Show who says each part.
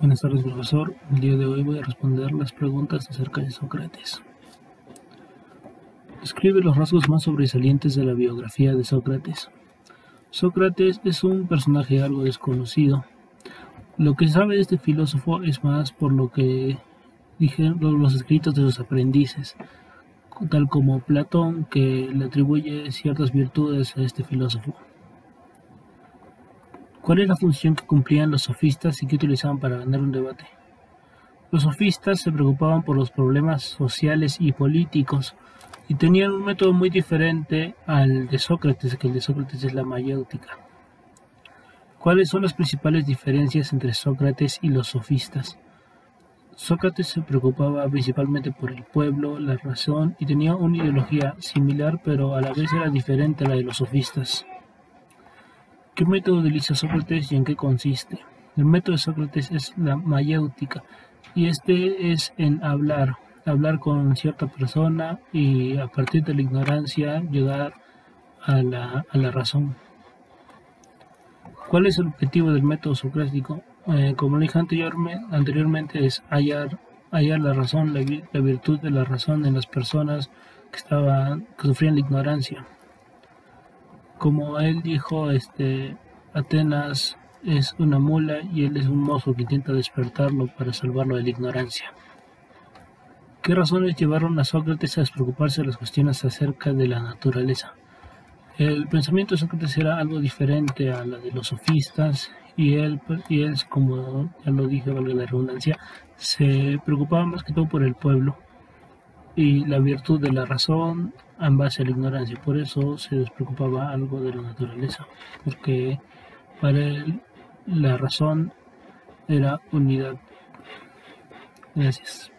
Speaker 1: Buenas tardes, profesor. El día de hoy voy a responder las preguntas acerca de Sócrates. Escribe los rasgos más sobresalientes de la biografía de Sócrates. Sócrates es un personaje algo desconocido. Lo que sabe de este filósofo es más por lo que dijeron los escritos de sus aprendices, tal como Platón, que le atribuye ciertas virtudes a este filósofo. ¿Cuál es la función que cumplían los sofistas y que utilizaban para ganar un debate? Los sofistas se preocupaban por los problemas sociales y políticos y tenían un método muy diferente al de Sócrates, que el de Sócrates es la mayéutica. ¿Cuáles son las principales diferencias entre Sócrates y los sofistas? Sócrates se preocupaba principalmente por el pueblo, la razón y tenía una ideología similar pero a la vez era diferente a la de los sofistas. ¿Qué método utiliza Sócrates y en qué consiste? El método de Sócrates es la mayéutica y este es en hablar, hablar con cierta persona y a partir de la ignorancia llegar a la, razón. ¿Cuál es el objetivo del método socrático? Eh, como dije anteriormente, es hallar, hallar la razón, la, la, virtud de la razón en las personas que, estaban, que sufrían la ignorancia como él dijo, este, Atenas es una mula y él es un mozo que intenta despertarlo para salvarlo de la ignorancia. ¿Qué razones llevaron a Sócrates a despreocuparse de las cuestiones acerca de la naturaleza? El pensamiento de Sócrates era algo diferente a la de los sofistas y él, y él como ya lo dije, valga la redundancia, se preocupaba más que todo por el pueblo y la virtud de la razón en base a la ignorancia. Por eso se despreocupaba algo de la naturaleza, porque para él la razón era unidad. Gracias.